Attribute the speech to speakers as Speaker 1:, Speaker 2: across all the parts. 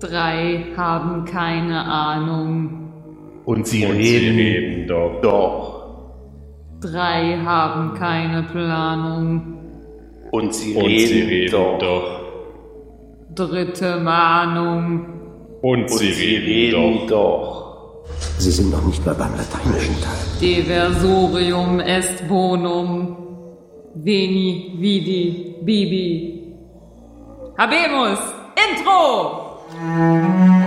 Speaker 1: Drei haben keine Ahnung.
Speaker 2: Und sie
Speaker 3: Und
Speaker 2: reden,
Speaker 3: sie reden doch.
Speaker 2: doch.
Speaker 1: Drei haben keine Planung.
Speaker 2: Und sie
Speaker 3: Und
Speaker 2: reden,
Speaker 3: sie reden
Speaker 2: doch.
Speaker 3: doch.
Speaker 1: Dritte Mahnung.
Speaker 3: Und
Speaker 2: Und
Speaker 3: sie reden doch.
Speaker 2: doch.
Speaker 4: Sie sind noch nicht mal beim lateinischen Teil.
Speaker 1: Diversorium est bonum. Veni, vidi, bibi. Habemus! Intro!
Speaker 5: Hallo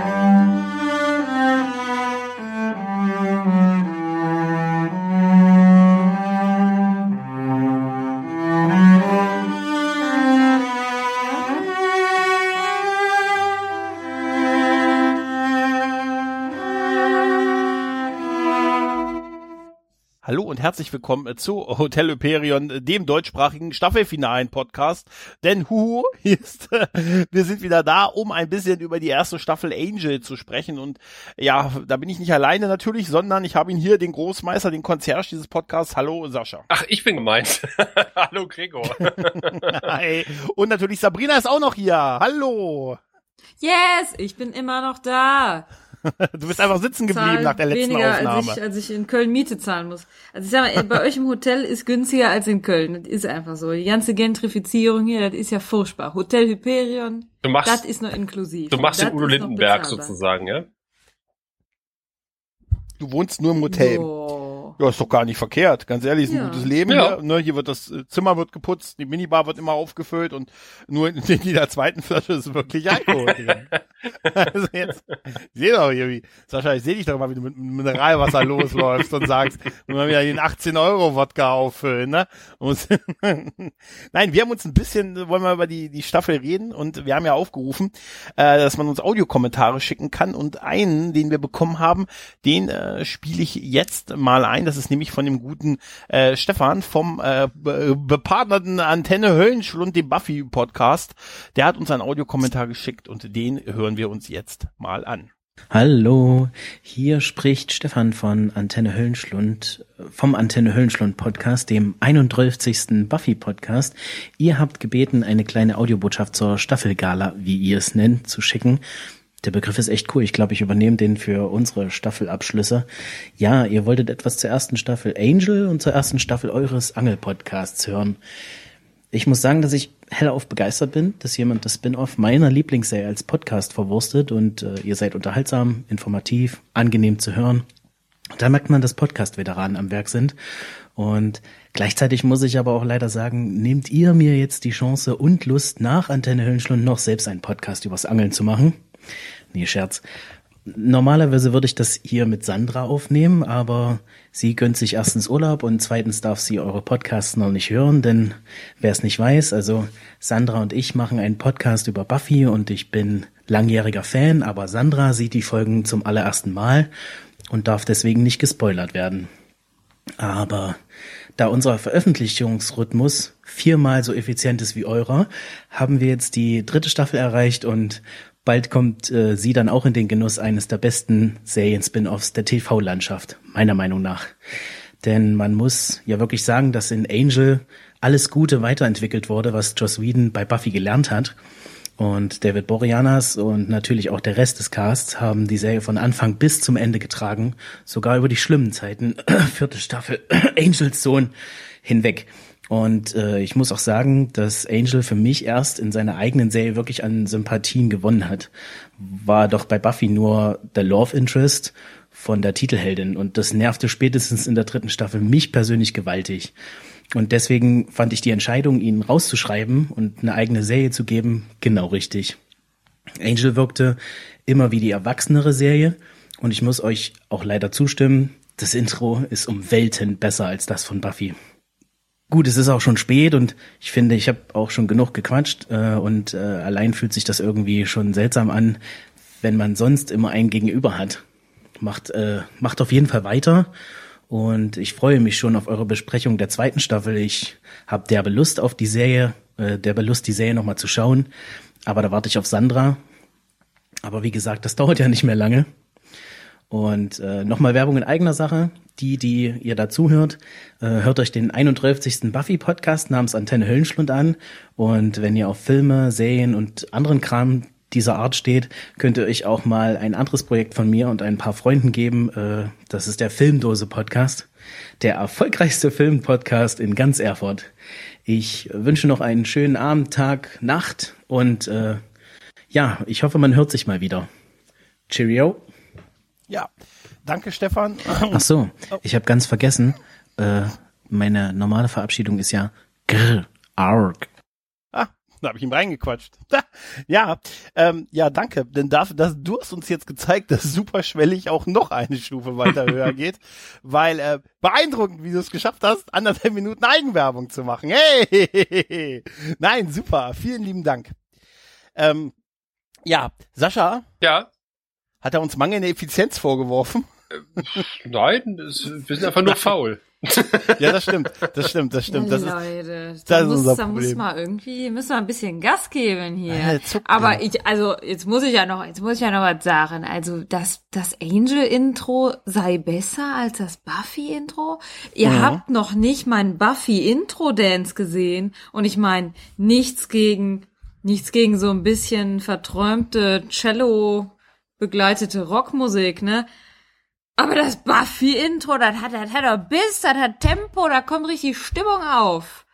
Speaker 5: herzlich willkommen zu Hotel Hyperion, dem deutschsprachigen Staffelfinalen Podcast. Denn hu, hier ist, wir sind wieder da, um ein bisschen über die erste Staffel Angel zu sprechen. Und ja, da bin ich nicht alleine natürlich, sondern ich habe ihn hier, den Großmeister, den Concierge dieses Podcasts. Hallo Sascha.
Speaker 3: Ach, ich bin gemeint. Hallo Gregor.
Speaker 5: Hi. Und natürlich Sabrina ist auch noch hier. Hallo.
Speaker 1: Yes, ich bin immer noch da.
Speaker 5: Du bist einfach sitzen geblieben nach der letzten
Speaker 1: weniger,
Speaker 5: Aufnahme.
Speaker 1: Als ich, als ich in Köln Miete zahlen muss. Also ich sag mal, bei euch im Hotel ist günstiger als in Köln. Das ist einfach so. Die ganze Gentrifizierung hier, das ist ja furchtbar. Hotel Hyperion,
Speaker 3: Du machst,
Speaker 1: das ist noch inklusiv.
Speaker 3: du machst
Speaker 1: Das
Speaker 3: den Udo Lindenberg sozusagen, ja?
Speaker 5: Du wohnst nur im Hotel.
Speaker 1: So.
Speaker 5: Ja, ist doch gar nicht verkehrt. Ganz ehrlich, ist ein
Speaker 1: Ja.
Speaker 5: gutes Leben.
Speaker 3: Ja.
Speaker 5: Hier, ne, hier wird das äh, Zimmer wird geputzt, die Minibar wird immer aufgefüllt und nur in jeder zweiten Flasche ist wirklich Alkohol drin. also jetzt, ich sehe doch hier, wie, Sascha, ich sehe dich doch mal, wie du mit Mineralwasser losläufst und sagst, wenn wir wieder den 18 Euro Wodka auffüllen, ne? Nein, wir haben uns ein bisschen, wollen wir über die, die Staffel reden und wir haben ja aufgerufen, äh, dass man uns Audiokommentare schicken kann und einen, den wir bekommen haben, den äh, spiele ich jetzt mal ein. Das ist nämlich von dem guten äh, Stefan vom äh, be bepartnerten Antenne Höllenschlund, dem Buffy Podcast. Der hat uns einen Audiokommentar geschickt und den hören wir uns jetzt mal an.
Speaker 6: Hallo, hier spricht Stefan von Antenne Höllenschlund, vom Antenne Höllenschlund Podcast, dem 31. Buffy Podcast. Ihr habt gebeten, eine kleine Audiobotschaft zur Staffelgala, wie ihr es nennt, zu schicken. Der Begriff ist echt cool. Ich glaube, ich übernehme den für unsere Staffelabschlüsse. Ja, ihr wolltet etwas zur ersten Staffel Angel und zur ersten Staffel eures Angel-Podcasts hören. Ich muss sagen, dass ich hellauf begeistert bin, dass jemand das Spin-off meiner Lieblingsserie als Podcast verwurstet und äh, ihr seid unterhaltsam, informativ, angenehm zu hören. Da merkt man, dass Podcast-Veteranen am Werk sind. Und gleichzeitig muss ich aber auch leider sagen, nehmt ihr mir jetzt die Chance und Lust, nach Antenne Höllenschlund noch selbst einen Podcast übers Angeln zu machen? Nee, Scherz. Normalerweise würde ich das hier mit Sandra aufnehmen, aber sie gönnt sich erstens Urlaub und zweitens darf sie eure Podcasts noch nicht hören, denn wer es nicht weiß, also Sandra und ich machen einen Podcast über Buffy und ich bin langjähriger Fan, aber Sandra sieht die Folgen zum allerersten Mal und darf deswegen nicht gespoilert werden. Aber da unser Veröffentlichungsrhythmus viermal so effizient ist wie eurer, haben wir jetzt die dritte Staffel erreicht und bald kommt äh, sie dann auch in den Genuss eines der besten Serien-Spin-Offs der TV-Landschaft, meiner Meinung nach. Denn man muss ja wirklich sagen, dass in Angel alles Gute weiterentwickelt wurde, was Joss Whedon bei Buffy gelernt hat. Und David Boreanaz und natürlich auch der Rest des Casts haben die Serie von Anfang bis zum Ende getragen, sogar über die schlimmen Zeiten, vierte Staffel, Angels Sohn hinweg. Und äh, ich muss auch sagen, dass Angel für mich erst in seiner eigenen Serie wirklich an Sympathien gewonnen hat. War doch bei Buffy nur der Love Interest von der Titelheldin und das nervte spätestens in der dritten Staffel mich persönlich gewaltig. Und deswegen fand ich die Entscheidung, ihn rauszuschreiben und eine eigene Serie zu geben, genau richtig. Angel wirkte immer wie die erwachsenere Serie und ich muss euch auch leider zustimmen, das Intro ist um Welten besser als das von Buffy. Gut, es ist auch schon spät und ich finde, ich habe auch schon genug gequatscht äh, und äh, allein fühlt sich das irgendwie schon seltsam an, wenn man sonst immer einen Gegenüber hat. Macht, äh, macht auf jeden Fall weiter und ich freue mich schon auf eure Besprechung der zweiten Staffel. Ich habe derbe Lust auf die Serie, äh, derbe Lust, die Serie nochmal zu schauen. Aber da warte ich auf Sandra. Aber wie gesagt, das dauert ja nicht mehr lange. Und äh, nochmal Werbung in eigener Sache. Die, die ihr dazu hört, äh, hört euch den 31. Buffy-Podcast namens Antenne Höllenschlund an. Und wenn ihr auf Filme, Serien und anderen Kram dieser Art steht, könnt ihr euch auch mal ein anderes Projekt von mir und ein paar Freunden geben. Äh, das ist der Filmdose Podcast, der erfolgreichste Filmpodcast in ganz Erfurt. Ich wünsche noch einen schönen Abend, Tag, Nacht und äh, ja, ich hoffe, man hört sich mal wieder. Cheerio.
Speaker 5: Ja, danke Stefan.
Speaker 6: Ach so, ich habe ganz vergessen, äh, meine normale Verabschiedung ist ja grr, arg.
Speaker 5: Ah, da habe ich ihm reingequatscht. Ja, ähm, ja, danke. Denn dafür, dass du hast uns jetzt gezeigt, dass superschwellig auch noch eine Stufe weiter höher geht, weil äh, beeindruckend, wie du es geschafft hast, anderthalb Minuten Eigenwerbung zu machen. Hey, nein, super. Vielen lieben Dank. Ähm, ja, Sascha,
Speaker 3: Ja.
Speaker 5: Hat er uns mangelnde Effizienz vorgeworfen?
Speaker 3: Nein, es, wir sind einfach nur faul.
Speaker 5: Ja, das stimmt, das stimmt, das stimmt. Das ist,
Speaker 1: Leute,
Speaker 5: das
Speaker 1: da,
Speaker 5: ist
Speaker 1: muss,
Speaker 5: unser
Speaker 1: da muss
Speaker 5: Problem.
Speaker 1: mal irgendwie, müssen wir ein bisschen Gas geben hier.
Speaker 5: Äh, zuckt
Speaker 1: Aber
Speaker 5: ja.
Speaker 1: ich, also, jetzt muss ich ja noch, jetzt muss ich ja noch was sagen. Also, das, das Angel-Intro sei besser als das Buffy-Intro. Ihr
Speaker 5: Mhm.
Speaker 1: habt noch nicht mein Buffy-Intro-Dance gesehen. Und ich meine, nichts gegen, nichts gegen so ein bisschen verträumte Cello begleitete Rockmusik, ne? Aber das Buffy-Intro, das hat, das hat doch Biss, das hat Tempo, da kommt richtig Stimmung auf.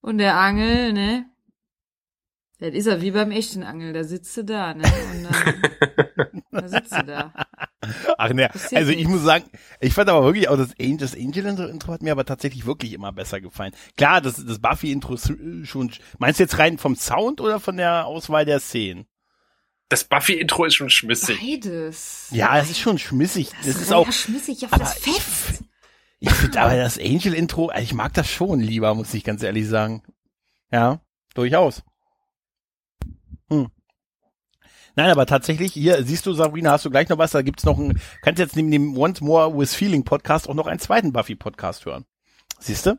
Speaker 1: Und der Angel, ne? Das ist er wie beim echten Angel, da sitzt du da, ne? Und dann, da sitzt du da.
Speaker 5: Ach ne, also ich muss sagen, ich fand aber wirklich auch das Angel, das Angel Intro, Intro hat mir aber tatsächlich wirklich immer besser gefallen. Klar, das, das Buffy Intro ist äh, schon, meinst du jetzt rein vom Sound oder von der Auswahl der Szenen?
Speaker 3: Das Buffy-Intro ist schon schmissig.
Speaker 1: Beides.
Speaker 5: Ja, es ist schon schmissig. Das, ist
Speaker 1: sehr
Speaker 5: auch,
Speaker 1: schmissig auf das
Speaker 5: ich
Speaker 1: Fest.
Speaker 5: ich finde aber das Angel Intro, also ich mag das schon lieber, muss ich ganz ehrlich sagen. Ja, durchaus. Hm. Nein, aber tatsächlich, hier, siehst du, Sabrina, hast du gleich noch was, da gibt's noch ein, kannst jetzt neben dem Once More with Feeling Podcast auch noch einen zweiten Buffy Podcast hören. Siehst du?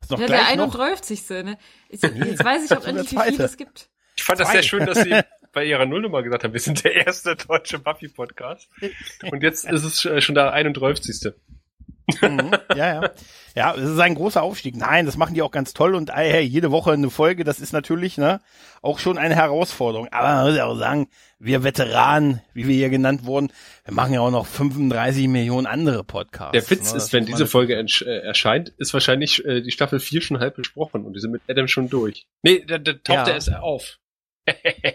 Speaker 5: Ist noch
Speaker 1: Ja, der
Speaker 5: gleich noch,
Speaker 1: 31. Ne? Jetzt, jetzt weiß ich
Speaker 5: das
Speaker 1: auch
Speaker 5: ist
Speaker 1: endlich, wie viel es gibt.
Speaker 3: Ich fand das
Speaker 5: Zwei.
Speaker 3: sehr schön, dass Sie bei Ihrer Nullnummer gesagt haben, wir sind der erste deutsche Buffy-Podcast. Und jetzt ist es äh, schon der 31.
Speaker 5: Mhm, ja, ja. Ja, es ist ein großer Aufstieg. Nein, das machen die auch ganz toll und hey, jede Woche eine Folge, das ist natürlich ne, auch schon eine Herausforderung. Aber man muss ja auch sagen, wir Veteranen, wie wir hier genannt wurden, wir machen ja auch noch 35 Millionen andere Podcasts.
Speaker 3: Der Witz
Speaker 5: ne?
Speaker 3: ist,
Speaker 5: Das
Speaker 3: wenn diese Folge äh, erscheint, ist wahrscheinlich äh, die Staffel 4 schon halb besprochen und die sind mit Adam schon durch. Nee, da, da taucht
Speaker 5: Ja.
Speaker 3: er erst auf.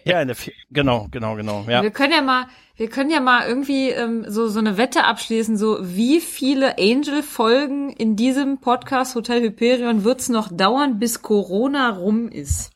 Speaker 5: Ja, in der genau, genau, genau. Ja.
Speaker 1: Wir können ja mal, wir können ja mal irgendwie ähm, so so eine Wette abschließen, so wie viele Angel-Folgen in diesem Podcast Hotel Hyperion wird's noch dauern, bis Corona rum ist?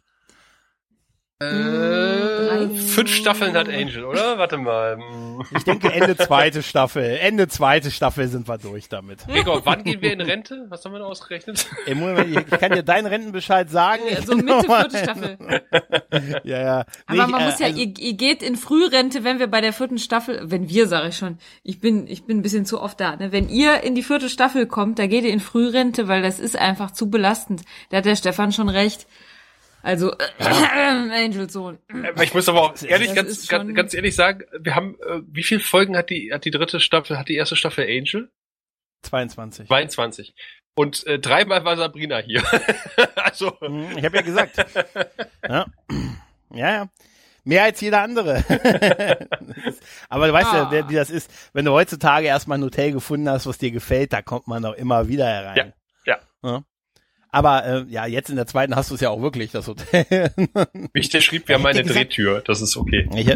Speaker 3: Äh, fünf Staffeln hat Angel, oder? Warte mal. Hm.
Speaker 5: Ich denke Ende zweite Staffel. Ende zweite Staffel sind wir durch damit.
Speaker 3: Gregor, wann gehen wir in Rente? Was haben wir da ausgerechnet?
Speaker 5: Ey, Moment, ich, ich kann dir deinen Rentenbescheid sagen.
Speaker 1: Ja, so Mitte vierte Staffel.
Speaker 5: Ja, ja.
Speaker 1: Aber
Speaker 5: Nee,
Speaker 1: man
Speaker 5: äh,
Speaker 1: muss ja,
Speaker 5: also-
Speaker 1: ihr, ihr geht in Frührente, wenn wir bei der vierten Staffel, wenn wir, sage ich schon, ich bin, ich bin ein bisschen zu oft da, ne? Wenn ihr in die vierte Staffel kommt, da geht ihr in Frührente, weil das ist einfach zu belastend. Da hat der Stefan schon recht. Also, äh, Angel Sohn.
Speaker 3: Aber ich muss aber auch ehrlich,
Speaker 1: das
Speaker 3: ganz, ganz, ganz ehrlich sagen, wir haben, äh, wie viele Folgen hat die, hat die dritte Staffel, hat die erste Staffel Angel?
Speaker 5: 22.
Speaker 3: 22. Und äh, dreimal war Sabrina hier. also,
Speaker 5: Mhm, Ich habe ja gesagt. Ja. ja, ja. Mehr als jeder andere. Aber du weißt ja,
Speaker 1: Ah.
Speaker 5: wer- wie das ist. Wenn du heutzutage erstmal ein Hotel gefunden hast, was dir gefällt, da kommt man doch immer wieder herein.
Speaker 3: Ja, ja.
Speaker 5: Ja. Aber äh, ja, jetzt in der zweiten hast du es ja auch wirklich, das Hotel.
Speaker 3: ich dir schrieb, wir haben
Speaker 5: Hätte
Speaker 3: eine
Speaker 5: gesagt-
Speaker 3: Drehtür. Das ist okay.
Speaker 5: Ich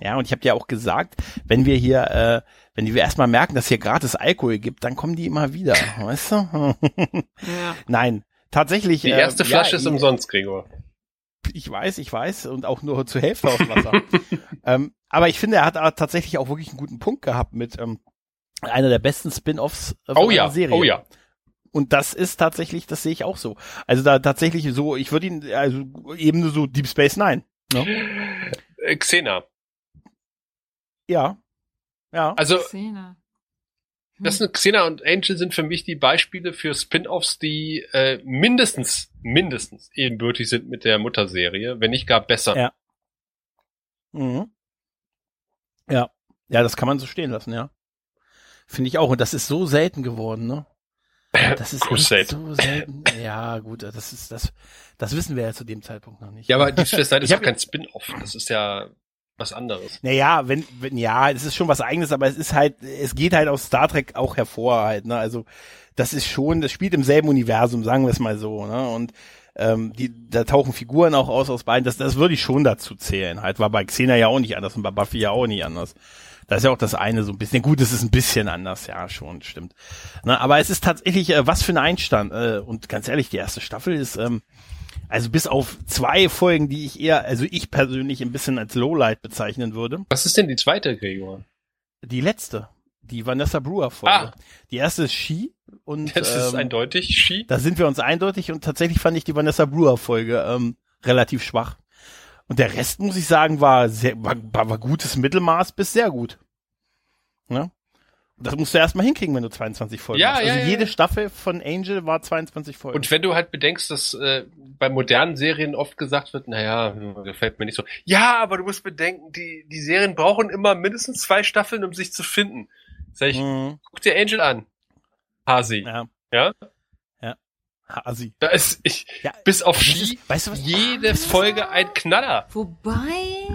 Speaker 5: ja, und ich habe dir auch gesagt, wenn wir hier, äh, wenn wir erstmal merken, dass hier gratis Alkohol gibt, dann kommen die immer wieder, weißt du?
Speaker 1: Ja.
Speaker 5: Nein, tatsächlich.
Speaker 3: Die erste
Speaker 5: äh,
Speaker 3: Flasche
Speaker 5: ja,
Speaker 3: ist umsonst, Gregor.
Speaker 5: Ich weiß, ich weiß und auch nur zur Hälfte aus Wasser. ähm, aber ich finde, er hat aber tatsächlich auch wirklich einen guten Punkt gehabt mit ähm, einer der besten Spin-offs äh, von
Speaker 3: Oh ja,
Speaker 5: Serie.
Speaker 3: oh ja.
Speaker 5: Und das ist tatsächlich, das sehe ich auch so. Also da tatsächlich so, ich würde ihn, also eben so Deep Space Nine. Ne?
Speaker 3: Äh, Xena.
Speaker 5: Ja. Ja.
Speaker 3: Also,
Speaker 1: Szene.
Speaker 3: das sind Xena und Angel sind für mich die Beispiele für Spin-offs, die äh, mindestens, mindestens ebenbürtig sind mit der Mutterserie, wenn nicht gar besser.
Speaker 5: Ja. Mhm. Ja. Ja, das kann man so stehen lassen, ja. Finde ich auch. Und das ist so selten geworden, ne? Das ist
Speaker 3: Crusade.
Speaker 5: so selten. Ja, gut, das ist, das, das wissen wir ja zu dem Zeitpunkt noch nicht.
Speaker 3: Ja, aber die Space Nine ist
Speaker 5: hab-
Speaker 3: kein Spin-off. Das ist ja was anderes.
Speaker 5: Naja, wenn, wenn, ja, es ist schon was eigenes, aber es ist halt, es geht halt aus Star Trek auch hervor halt, ne, also, das ist schon, das spielt im selben Universum, sagen wir es mal so, ne, und, ähm, die, da tauchen Figuren auch aus aus beiden, das, das würde ich schon dazu zählen, halt, war bei Xena ja auch nicht anders und bei Buffy ja auch nicht anders. Da ist ja auch das eine so ein bisschen, gut, es ist ein bisschen anders, ja, schon, stimmt. Ne, aber es ist tatsächlich, äh, was für ein Einstand, äh, und ganz ehrlich, die erste Staffel ist, ähm, also bis auf zwei Folgen, die ich eher, also ich persönlich ein bisschen als Lowlight bezeichnen würde.
Speaker 3: Was ist denn die zweite, Gregor?
Speaker 5: Die letzte, die Vanessa Brewer Folge.
Speaker 3: Ah.
Speaker 5: Die erste ist Ski und
Speaker 3: Das ist
Speaker 5: ähm,
Speaker 3: eindeutig Ski.
Speaker 5: da sind wir uns eindeutig und tatsächlich fand ich die Vanessa Brewer Folge ähm, relativ schwach. Und der Rest muss ich sagen war sehr war, war, gutes Mittelmaß bis sehr gut. Ne? Und Das musst du erstmal hinkriegen, wenn du 22 Folgen
Speaker 3: Ja,
Speaker 5: hast. Also
Speaker 3: ja, ja,
Speaker 5: jede
Speaker 3: ja.
Speaker 5: Staffel von Angel war 22 Folgen.
Speaker 3: Und wenn du halt bedenkst, dass äh, bei modernen Serien oft gesagt wird, naja, gefällt mir nicht so. Ja, aber du musst bedenken, die, die Serien brauchen immer mindestens zwei Staffeln, um sich zu finden. Sag ich,
Speaker 5: Mhm.
Speaker 3: guck dir Angel an. Hasi.
Speaker 5: Ja.
Speaker 3: Ja?
Speaker 5: Hasi.
Speaker 3: Da ist ich,
Speaker 5: Ja,
Speaker 3: bis auf Ski,
Speaker 5: ist- weißt du was?
Speaker 3: jede Folge ein Knaller.
Speaker 1: Wobei,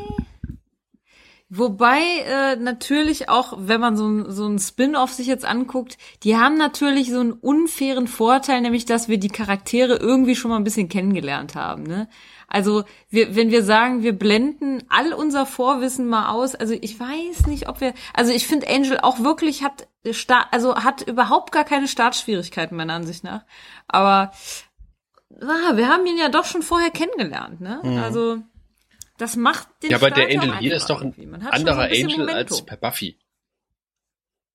Speaker 1: wobei äh, natürlich auch, wenn man so ein, so ein Spin-off sich jetzt anguckt, die haben natürlich so einen unfairen Vorteil, nämlich dass wir die Charaktere irgendwie schon mal ein bisschen kennengelernt haben. Ne? Also wir, wenn wir sagen, wir blenden all unser Vorwissen mal aus, also ich weiß nicht, ob wir, also ich finde Angel auch wirklich hat, sta- also hat überhaupt gar keine Startschwierigkeiten meiner Ansicht nach. Aber ah, wir haben ihn ja doch schon vorher kennengelernt, ne? Also das macht den
Speaker 3: Ja, aber der
Speaker 1: Start
Speaker 3: Angel hier ist doch ein
Speaker 1: so
Speaker 3: anderer
Speaker 1: bisschen
Speaker 3: Angel
Speaker 1: Momento.
Speaker 3: als bei Buffy.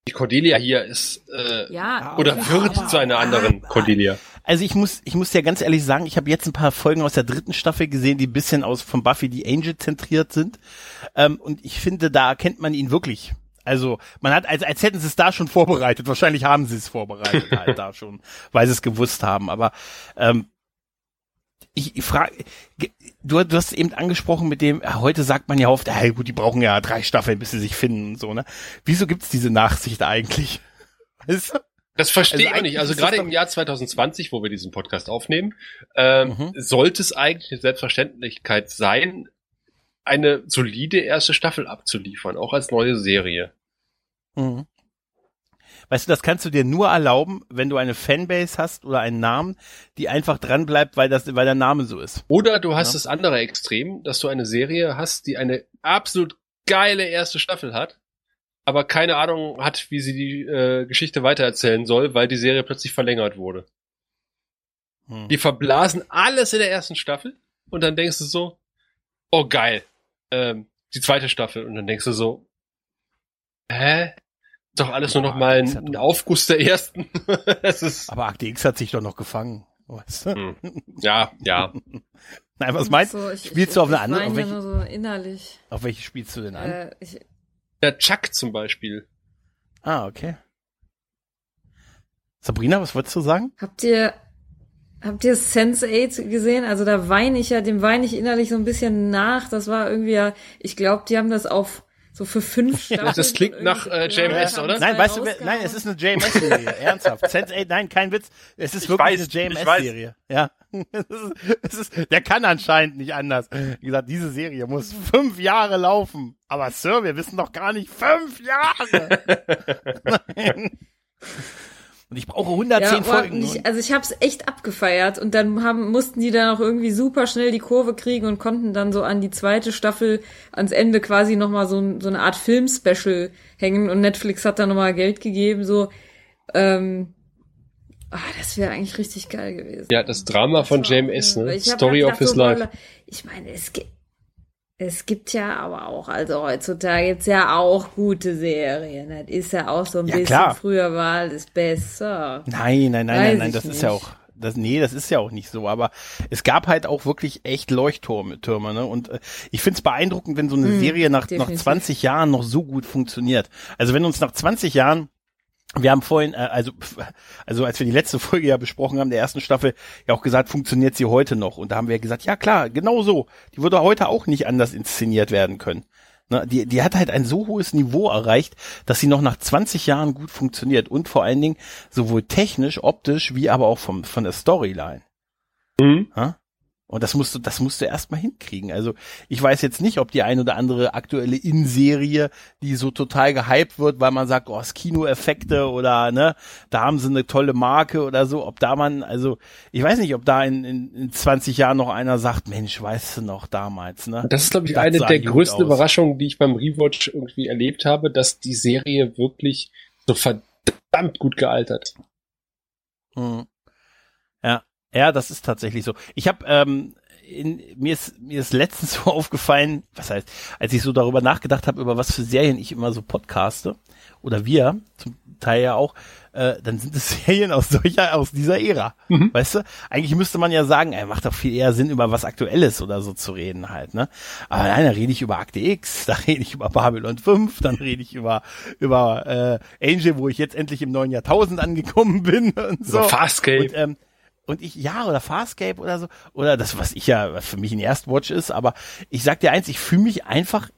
Speaker 3: Die Cordelia hier ist äh,
Speaker 1: Ja,
Speaker 3: oder
Speaker 1: aber-
Speaker 3: wird zu einer anderen Cordelia.
Speaker 5: Also ich muss, ich muss dir ganz ehrlich sagen, ich habe jetzt ein paar Folgen aus der dritten Staffel gesehen, die ein bisschen aus von Buffy die Angel zentriert sind. Ähm, und ich finde, da erkennt man ihn wirklich. Also man hat, als, als hätten sie es da schon vorbereitet. Wahrscheinlich haben sie es vorbereitet halt da schon, weil sie es gewusst haben. Aber ähm, ich, frage, du, du hast eben angesprochen mit dem, heute sagt man ja oft, ja gut, die brauchen ja drei Staffeln, bis sie sich finden und so, ne? Wieso gibt's diese Nachsicht eigentlich? Weißt du?
Speaker 3: Das verstehe
Speaker 5: Also
Speaker 3: ich nicht. Also gerade im Jahr 2020, wo wir diesen Podcast aufnehmen, ähm,
Speaker 5: Mhm.
Speaker 3: sollte es eigentlich eine Selbstverständlichkeit sein, eine solide erste Staffel abzuliefern, auch als neue Serie.
Speaker 5: Mhm. Weißt du, das kannst du dir nur erlauben, wenn du eine Fanbase hast oder einen Namen, die einfach dran bleibt, weil das, weil der Name so ist.
Speaker 3: Oder du hast
Speaker 5: Ja.
Speaker 3: das andere Extrem, dass du eine Serie hast, die eine absolut geile erste Staffel hat, aber keine Ahnung hat, wie sie die äh, Geschichte weitererzählen soll, weil die Serie plötzlich verlängert wurde.
Speaker 5: Hm.
Speaker 3: Die verblasen alles in der ersten Staffel und dann denkst du so, oh geil, ähm, die zweite Staffel und dann denkst du so, hä? Ist Doch alles nur noch mal ein, ein Aufguss der ersten. das ist,
Speaker 5: Aber Akte X hat sich doch noch gefangen. Weißt du?
Speaker 3: hm. ja, ja.
Speaker 5: Nein, was meinst du?
Speaker 1: So, ich-
Speaker 5: Spielst
Speaker 1: ich-
Speaker 5: du auf eine
Speaker 1: ich
Speaker 5: andere- auf
Speaker 1: ja
Speaker 5: welche-
Speaker 1: nur so innerlich.
Speaker 5: Auf welche spielst du denn an?
Speaker 1: Äh, ich,
Speaker 3: Der Chuck zum Beispiel.
Speaker 5: Ah, okay. Sabrina, was wolltest du sagen?
Speaker 1: habt ihr habt ihr Sense8 gesehen? Also da weine ich ja, dem weine ich innerlich so ein bisschen nach. Das war irgendwie ja, ich glaube, die haben das auf so für fünf Staffeln.
Speaker 3: das klingt nach, äh, JMS, oder?
Speaker 5: Nein, weißt du, nein, es ist eine JMS-Serie. Ernsthaft. Sense 8, nein, kein Witz. Es ist
Speaker 3: Ich
Speaker 5: wirklich
Speaker 3: weiß,
Speaker 5: eine JMS-Serie. Ja. Es ist, es ist, der kann anscheinend nicht anders. Wie gesagt, diese Serie muss fünf Jahre laufen. Aber Sir, wir wissen doch gar nicht fünf Jahre. Nein. Und ich brauche 110
Speaker 1: Ja, boah,
Speaker 5: Folgen.
Speaker 1: ich, also ich hab's echt abgefeiert und dann haben, mussten die dann auch irgendwie super schnell die Kurve kriegen und konnten dann so an die zweite Staffel ans Ende quasi nochmal so, so eine Art Film-Special hängen und Netflix hat dann nochmal Geld gegeben, so, ähm, ah, das wäre eigentlich richtig geil gewesen.
Speaker 3: Ja, das Drama von JMS,
Speaker 1: Weil
Speaker 3: ne? Story
Speaker 1: halt
Speaker 3: of his
Speaker 1: gedacht, so,
Speaker 3: life.
Speaker 1: Ich meine, es gibt, es gibt ja aber auch, also heutzutage jetzt ja auch gute Serien. Das ist ja auch so ein
Speaker 5: Ja,
Speaker 1: bisschen,
Speaker 5: klar.
Speaker 1: früher war alles besser.
Speaker 5: Nein, nein, nein,
Speaker 1: Weiß
Speaker 5: nein, nein, das ist ja
Speaker 1: nicht.
Speaker 5: auch, das, nee, das ist ja auch nicht so, aber es gab halt auch wirklich echt Leuchttürme, Türme, ne? Und äh, ich find's beeindruckend, wenn so eine
Speaker 1: Hm,
Speaker 5: Serie nach, nach
Speaker 1: definitiv.
Speaker 5: 20 Jahren noch so gut funktioniert. Also wenn uns nach 20 Jahren wir haben vorhin, äh, also, also als wir die letzte Folge ja besprochen haben, der ersten Staffel, ja auch gesagt, funktioniert sie heute noch. Und da haben wir gesagt, ja klar, genau so. Die würde heute auch nicht anders inszeniert werden können. Ne, die, die hat halt ein so hohes Niveau erreicht, dass sie noch nach 20 Jahren gut funktioniert und vor allen Dingen sowohl technisch, optisch, wie aber auch vom, von der Storyline.
Speaker 3: Mhm.
Speaker 5: Ja? Und das musst du, das musst du erstmal hinkriegen. Also ich weiß jetzt nicht, ob die ein oder andere aktuelle In-Serie, die so total gehypt wird, weil man sagt, oh, es Kinoeffekte oder ne, da haben sie eine tolle Marke oder so, ob da man, also ich weiß nicht, ob da in, in, in 20 Jahren noch einer sagt, Mensch, weißt du noch damals, ne?
Speaker 3: Das ist, glaube ich,
Speaker 5: Das
Speaker 3: eine der größten
Speaker 5: aus.
Speaker 3: Überraschungen, die ich beim Rewatch irgendwie erlebt habe, dass die Serie wirklich so verdammt gut gealtert.
Speaker 5: Mhm. Ja, das ist tatsächlich so. Ich habe ähm, in, mir ist mir ist letztens so aufgefallen, was heißt, als ich so darüber nachgedacht habe, über was für Serien ich immer so podcaste oder wir zum Teil ja auch, äh, dann sind es Serien aus solcher aus dieser Ära,
Speaker 3: Mhm.
Speaker 5: weißt du? Eigentlich müsste man ja sagen, ey, macht doch viel eher Sinn über was Aktuelles oder so zu reden halt, ne? Aber nein, da rede ich über Akte X, da rede ich über Babylon 5, dann rede ich über über äh, Angel, wo ich jetzt endlich im neuen Jahrtausend angekommen bin und so.
Speaker 3: So Farscape.
Speaker 5: Und, ähm, und ich, ja, oder Farscape oder so, oder das, was ich ja, für mich ein Erstwatch ist, aber ich sag dir eins, ich fühle mich einfach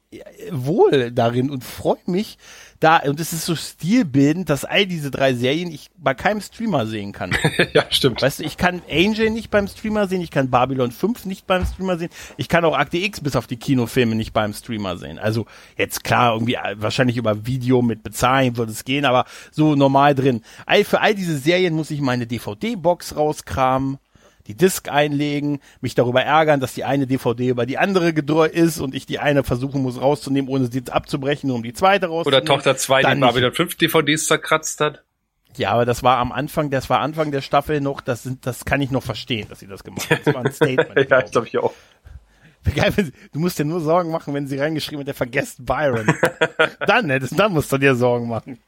Speaker 5: wohl darin und freue mich da, und es ist so stilbildend, dass all diese drei Serien ich bei keinem Streamer sehen kann.
Speaker 3: ja, stimmt.
Speaker 5: Weißt du, ich kann Angel nicht beim Streamer sehen, ich kann Babylon 5 nicht beim Streamer sehen, ich kann auch Akte X bis auf die Kinofilme nicht beim Streamer sehen. Also jetzt klar, irgendwie äh, wahrscheinlich über Video mit Bezahlen würde es gehen, aber so normal drin. All, für all diese Serien muss ich meine DVD-Box rauskramen, die Disc einlegen, mich darüber ärgern, dass die eine DVD über die andere gedreht ist und ich die eine versuchen muss rauszunehmen, ohne sie jetzt abzubrechen, nur um die zweite rauszunehmen.
Speaker 3: Oder Tochter 2,
Speaker 5: Dann
Speaker 3: die
Speaker 5: nicht.
Speaker 3: Babylon 5 DVDs zerkratzt hat.
Speaker 5: Ja, aber das war am Anfang, das war Anfang der Staffel noch, das sind, das kann ich noch verstehen, dass sie das gemacht haben. Das war ein Statement.
Speaker 3: ja, ich glaube ich auch.
Speaker 5: du musst dir nur Sorgen machen, wenn sie reingeschrieben hat, der vergesst Byron. dann, hättest, dann musst du dir Sorgen machen.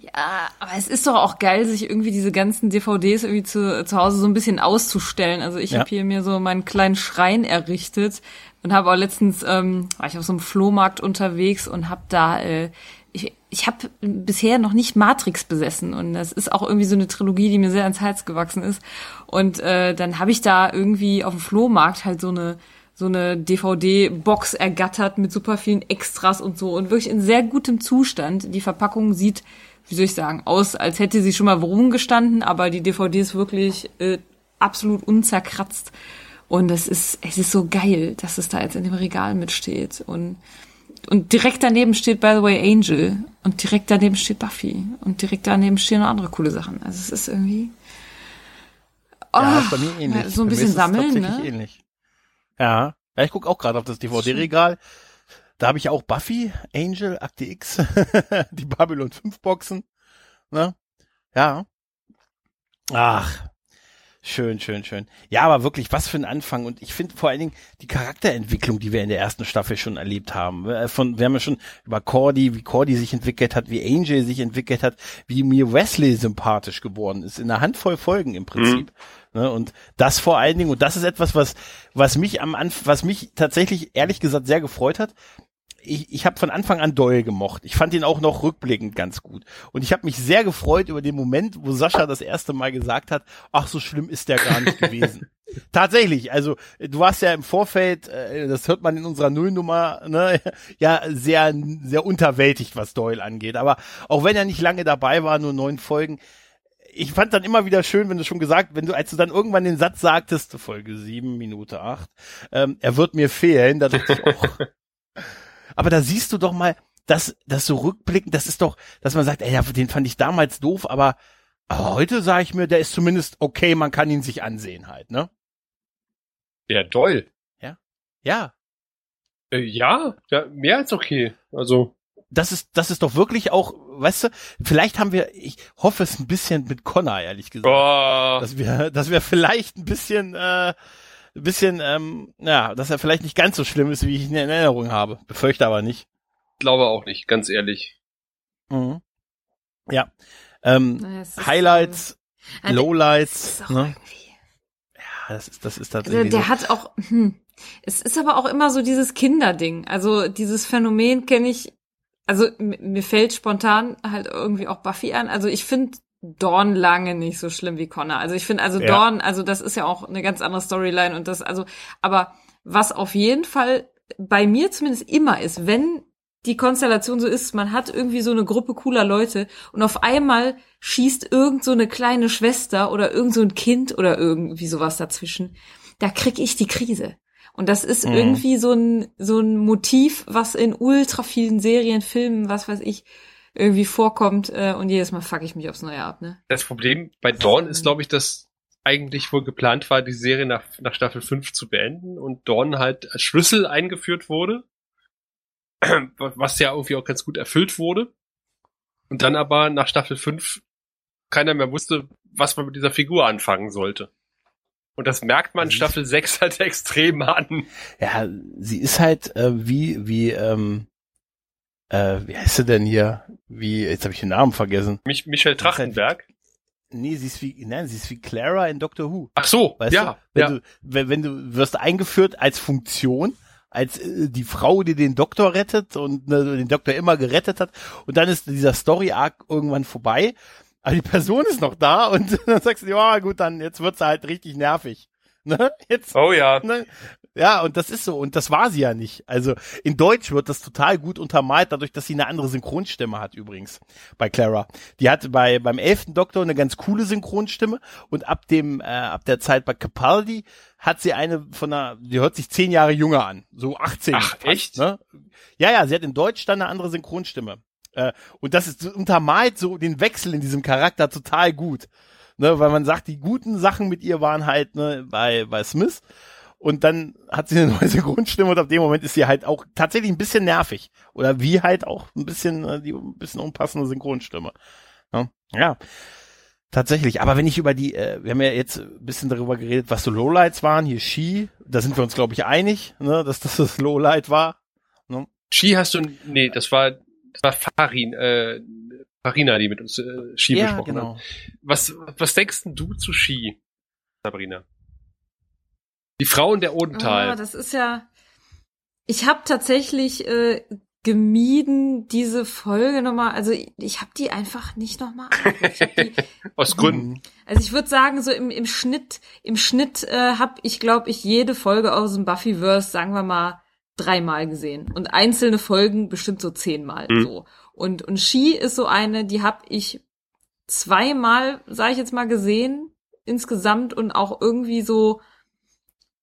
Speaker 1: Ja, aber es ist doch auch geil, sich irgendwie diese ganzen DVDs irgendwie zu, zu Hause so ein bisschen auszustellen. Also ich
Speaker 5: Ja.
Speaker 1: habe hier mir so meinen kleinen Schrein errichtet und habe auch letztens ähm, war ich auf so einem Flohmarkt unterwegs und habe da äh, ich, ich habe bisher noch nicht Matrix besessen und das ist auch irgendwie so eine Trilogie, die mir sehr ans Herz gewachsen ist. Und äh, dann habe ich da irgendwie auf dem Flohmarkt halt so eine so eine DVD-Box ergattert mit super vielen Extras und so und wirklich in sehr gutem Zustand. Die Verpackung sieht, wie soll ich sagen, aus, als hätte sie schon mal rumgestanden, aber die DVD ist wirklich äh, absolut unzerkratzt. Und es ist, es ist so geil, dass es da jetzt in dem Regal mitsteht. Und, und direkt daneben steht, by the way, Angel. Und direkt daneben steht Buffy. Und direkt daneben stehen noch andere coole Sachen. Also es ist irgendwie.
Speaker 5: Ja,
Speaker 1: Oh,
Speaker 5: ist bei mir ähnlich.
Speaker 1: ja, so ein bisschen sammeln, ne?
Speaker 5: Ähnlich. Ja. Ja, ich gucke auch gerade auf das DVD-Regal. Da habe ich auch Buffy, Angel, Akte X, die Babylon 5 Boxen. Ne? Ja. Ach. Schön, schön, schön. Ja, aber wirklich, was für ein Anfang. Und ich finde vor allen Dingen die Charakterentwicklung, die wir in der ersten Staffel schon erlebt haben. Äh, Von, wir haben ja schon über Cordy, wie Cordy sich entwickelt hat, wie Angel sich entwickelt hat, wie mir Wesley sympathisch geworden ist. In einer Handvoll Folgen im Prinzip. Ne, und das vor allen Dingen, und das ist etwas, was, was mich am Anfang, was mich tatsächlich ehrlich gesagt sehr gefreut hat. Ich, ich habe von Anfang an Doyle gemocht. Ich fand ihn auch noch rückblickend ganz gut. Und ich habe mich sehr gefreut über den Moment, wo Sascha das erste Mal gesagt hat, ach, so schlimm ist der gar nicht gewesen. Tatsächlich, also du warst ja im Vorfeld, äh, das hört man in unserer Nullnummer, ne, ja sehr, sehr unterwältigt, was Doyle angeht. Aber auch wenn er nicht lange dabei war, nur neun Folgen, ich fand dann immer wieder schön, wenn du schon gesagt, wenn du, als du dann irgendwann den Satz sagtest, Folge sieben, Minute acht, ähm, er wird mir fehlen, da dachte ich auch. Aber da siehst du doch mal, dass das so rückblickend, das ist doch, dass man sagt, ey, ja, den fand ich damals doof, aber, aber heute sage ich mir, der ist zumindest okay, man kann ihn sich ansehen halt, ne?
Speaker 3: Ja, Doyle.
Speaker 5: Ja,
Speaker 3: Äh, ja, ja, mehr als okay. Also,
Speaker 5: das ist, das ist doch wirklich auch, weißt du, vielleicht haben wir, ich hoffe es ein bisschen mit Connor, ehrlich gesagt.
Speaker 3: oh,
Speaker 5: dass wir, dass wir vielleicht ein bisschen, äh, bisschen, ähm, ja, dass er vielleicht nicht ganz so schlimm ist, wie ich ihn in Erinnerung habe. Befürchte aber nicht.
Speaker 3: glaube auch nicht, ganz ehrlich.
Speaker 5: Mhm. Ja. Ähm,
Speaker 1: Naja,
Speaker 5: Highlights,
Speaker 1: äh,
Speaker 5: Lowlights,
Speaker 1: es ist auch
Speaker 5: ne? Ja, das ist, das ist
Speaker 1: Also
Speaker 5: tatsächlich
Speaker 1: der
Speaker 5: so.
Speaker 1: hat auch, hm, es ist aber auch immer so dieses Kinderding. Also dieses Phänomen kenne ich, also mir fällt spontan halt irgendwie auch Buffy an. Also ich finde Dawn lange nicht so schlimm wie Connor. Also ich finde also
Speaker 5: Ja.
Speaker 1: Dawn, also das ist ja auch eine ganz andere Storyline und das, also, aber was auf jeden Fall bei mir zumindest immer ist, wenn die Konstellation so ist, man hat irgendwie so eine Gruppe cooler Leute und auf einmal schießt irgend so eine kleine Schwester oder irgend so ein Kind oder irgendwie sowas dazwischen. da krieg ich die Krise. Und das ist
Speaker 5: Mhm.
Speaker 1: irgendwie so ein, so ein Motiv, was in ultra vielen Serien, Filmen, was weiß ich, irgendwie vorkommt. Äh, und jedes Mal fuck ich mich aufs Neue ab, ne?
Speaker 3: Das Problem bei Dawn ist, glaube ich, dass eigentlich wohl geplant war, die Serie nach, nach Staffel 5 zu beenden und Dawn halt als Schlüssel eingeführt wurde, was ja irgendwie auch ganz gut erfüllt wurde. Und dann aber nach Staffel 5 keiner mehr wusste, was man mit dieser Figur anfangen sollte. Und das merkt man Staffel 6 halt extrem an.
Speaker 5: Ja, sie ist halt äh, wie, wie, ähm, äh, wie heißt sie denn hier? Wie, jetzt habe ich den Namen vergessen.
Speaker 3: Mich, Michel Trachtenberg.
Speaker 5: Nee, sie ist wie, nein, sie ist wie Clara in Doctor Who.
Speaker 3: Ach so,
Speaker 5: Weißt
Speaker 3: ja,
Speaker 5: du? Wenn,
Speaker 3: ja.
Speaker 5: du wenn, wenn du wirst eingeführt als Funktion, als äh, die Frau, die den Doktor rettet und ne, den Doktor immer gerettet hat. Und dann ist dieser Story-Arc irgendwann vorbei. Aber die Person ist noch da und dann sagst du, ja gut, dann jetzt wird's halt richtig nervig. Ne? Jetzt,
Speaker 3: Oh ja.
Speaker 5: ne? Ja, und das ist so. Und das war sie ja nicht. Also in Deutsch wird das total gut untermalt, dadurch, dass sie eine andere Synchronstimme hat übrigens bei Clara. Die hat bei beim elften Doktor eine ganz coole Synchronstimme und ab dem äh, ab der Zeit bei Capaldi hat sie eine von einer, die hört sich zehn Jahre jünger an, so 18.
Speaker 3: Ach, echt?
Speaker 5: Ne? Ja, ja, sie hat in Deutsch dann eine andere Synchronstimme. Äh, und das ist untermalt so den Wechsel in diesem Charakter total gut. Ne, weil man sagt, die guten Sachen mit ihr waren halt ne, bei, bei Smith. Und dann hat sie eine neue Synchronstimme und ab dem Moment ist sie halt auch tatsächlich ein bisschen nervig. Oder wie halt auch ein bisschen, äh, die ein bisschen unpassende Synchronstimme. Ja, ja. Tatsächlich, aber wenn ich über die, äh, wir haben ja jetzt ein bisschen darüber geredet, was so Lowlights waren, hier Ski, da sind wir uns, glaube ich, einig, ne, dass das das Lowlight war.
Speaker 3: Ski hast du, nee, das war, das war Farin, äh, Farina, die mit uns äh, Ski
Speaker 5: ja,
Speaker 3: besprochen
Speaker 5: genau.
Speaker 3: hat. Was, was denkst denn du zu Ski, Sabrina? Die Frau in der
Speaker 1: Ah,
Speaker 3: Odental.
Speaker 1: das ist ja. Ich habe tatsächlich äh, gemieden diese Folge nochmal. Also ich, ich habe die einfach nicht nochmal.
Speaker 3: aus Gründen.
Speaker 1: Also ich würde sagen, so im, im Schnitt, im Schnitt äh, habe ich, glaube ich, jede Folge aus dem Buffyverse, sagen wir mal, dreimal gesehen. Und einzelne Folgen bestimmt so zehnmal.
Speaker 3: Mhm.
Speaker 1: So. Und, und Ski ist so eine, die habe ich zweimal, sage ich jetzt mal, gesehen insgesamt und auch irgendwie so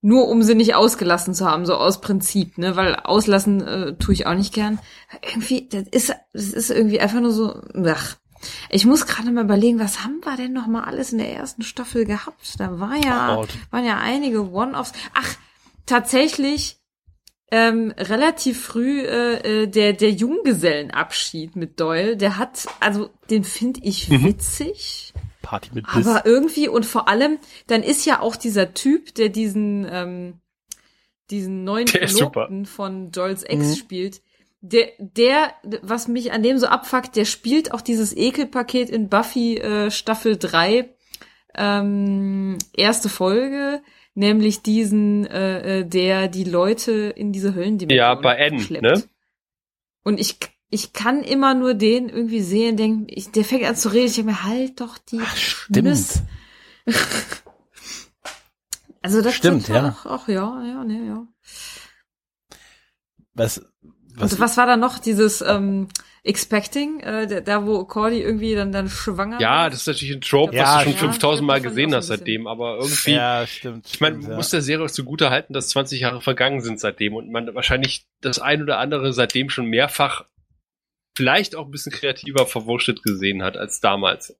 Speaker 1: nur um sie nicht ausgelassen zu haben, so aus Prinzip, ne, weil auslassen äh, tue ich auch nicht gern. Irgendwie, das ist, das ist irgendwie einfach nur so, ach. Ich muss gerade mal überlegen, was haben wir denn noch mal alles in der ersten Staffel gehabt? Da war ja,
Speaker 5: Oh,
Speaker 1: waren ja einige One-Offs. Ach, tatsächlich ähm, relativ früh äh, äh, der der Junggesellenabschied mit Doyle. Der hat, also den finde ich
Speaker 3: Mhm.
Speaker 5: Party mit Biss.
Speaker 1: Aber irgendwie und vor allem, dann ist ja auch dieser Typ, der diesen, ähm, diesen neuen
Speaker 3: Der
Speaker 1: von Joels Ex
Speaker 5: Mhm.
Speaker 1: spielt, der, der, was mich an dem so abfuckt, der spielt auch dieses Ekelpaket in Buffy äh, Staffel 3, ähm, erste Folge, nämlich diesen, äh, äh, der die Leute in diese Höllendimension
Speaker 3: Ja, bei N,
Speaker 1: schleppt.
Speaker 3: ne?
Speaker 1: Und ich, ich kann immer nur den irgendwie sehen, denken, ich, der fängt an zu reden, ich denke mir, halt doch die
Speaker 5: Ach, stimmt.
Speaker 1: Also das
Speaker 5: Stimmt, ja.
Speaker 1: Auch, auch ja, ja, ne, ja.
Speaker 5: Was, was,
Speaker 1: Also was war da noch dieses ähm, Expecting, äh, da, wo Cordy irgendwie dann dann schwanger
Speaker 3: Ja, das ist natürlich ein Trope,
Speaker 5: Ja,
Speaker 3: was du schon
Speaker 5: ja,
Speaker 3: 5000 Mal gesehen hast seitdem, aber irgendwie,
Speaker 5: ja, stimmt.
Speaker 3: ich meine,
Speaker 5: stimmt,
Speaker 3: man
Speaker 5: ja.
Speaker 3: muss der Serie auch zugute halten, dass 20 Jahre vergangen sind seitdem und man wahrscheinlich das ein oder andere seitdem schon mehrfach vielleicht auch ein bisschen kreativer verwurstet gesehen hat als damals.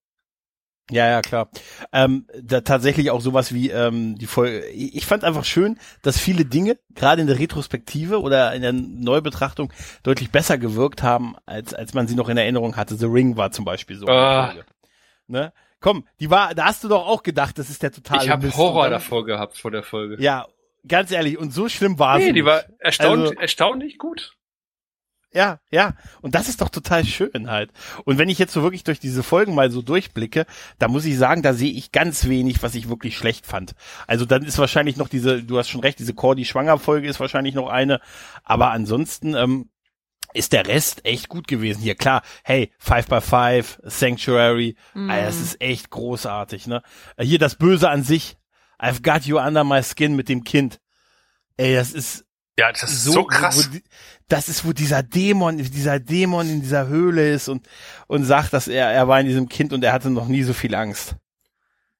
Speaker 5: Ja, ja, klar. Ähm, da tatsächlich auch sowas wie ähm, die Folge. Ich fand einfach schön, dass viele Dinge, gerade in der Retrospektive oder in der Neubetrachtung, deutlich besser gewirkt haben, als als man sie noch in Erinnerung hatte. The Ring war zum Beispiel so.
Speaker 3: Ah.
Speaker 5: Ne? Komm, die war, da hast du doch auch gedacht, das ist der totale
Speaker 3: ich habe. Horror davor gehabt vor der Folge.
Speaker 5: Ja, ganz ehrlich, und so schlimm war sie.
Speaker 3: nee, die
Speaker 5: nicht.
Speaker 3: war erstaunt,
Speaker 5: Also-
Speaker 3: erstaunlich gut.
Speaker 5: Ja, ja. Und das ist doch total schön halt. Und wenn ich jetzt so wirklich durch diese Folgen mal so durchblicke, da muss ich sagen, da sehe ich ganz wenig, was ich wirklich schlecht fand. Also dann ist wahrscheinlich noch diese, du hast schon recht, diese Cordy-Schwanger-Folge ist wahrscheinlich noch eine. Aber ansonsten, ähm, ist der Rest echt gut gewesen. Hier, klar, hey, Five by Five, Sanctuary,
Speaker 1: Mhm.
Speaker 5: Alter, das ist echt großartig, ne? Hier das Böse an sich, I've got you under my skin mit dem Kind. Ey, das ist
Speaker 3: Ja, das ist
Speaker 5: so,
Speaker 3: so, krass.
Speaker 5: Wo, das ist, wo dieser Dämon, dieser Dämon in dieser Höhle ist und, und sagt, dass er, er war in diesem Kind und er hatte noch nie so viel Angst.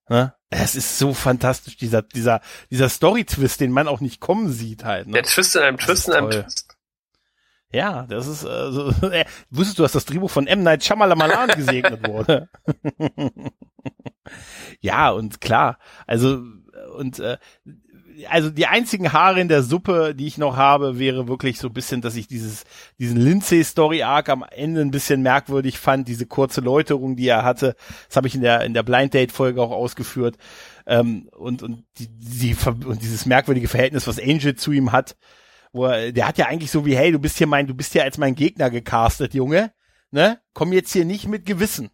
Speaker 5: Ne? Es ist so fantastisch, dieser, dieser, dieser Story-Twist, den man auch nicht kommen sieht halt. Ne?
Speaker 3: Der Twist in einem
Speaker 5: Das
Speaker 3: Twist
Speaker 5: ist
Speaker 3: in einem
Speaker 5: toll.
Speaker 3: Twist.
Speaker 5: Ja, das ist, äh, so, äh, wusstest du, dass das Drehbuch von M. Night Shyamalan gesegnet wurde? ja, und klar, also, und, äh, also die einzigen Haare in der Suppe, die ich noch habe, wäre wirklich so ein bisschen, dass ich dieses, diesen Lindsay-Story-Arc am Ende ein bisschen merkwürdig fand, diese kurze Läuterung, die er hatte. Das habe ich in der, in der Blind Date-Folge auch ausgeführt. Ähm, und, und, die, die, und dieses merkwürdige Verhältnis, was Angel zu ihm hat, wo er, der hat ja eigentlich so wie, hey, du bist hier mein, du bist hier als mein Gegner gecastet, Junge, ne? Komm jetzt hier nicht mit Gewissen.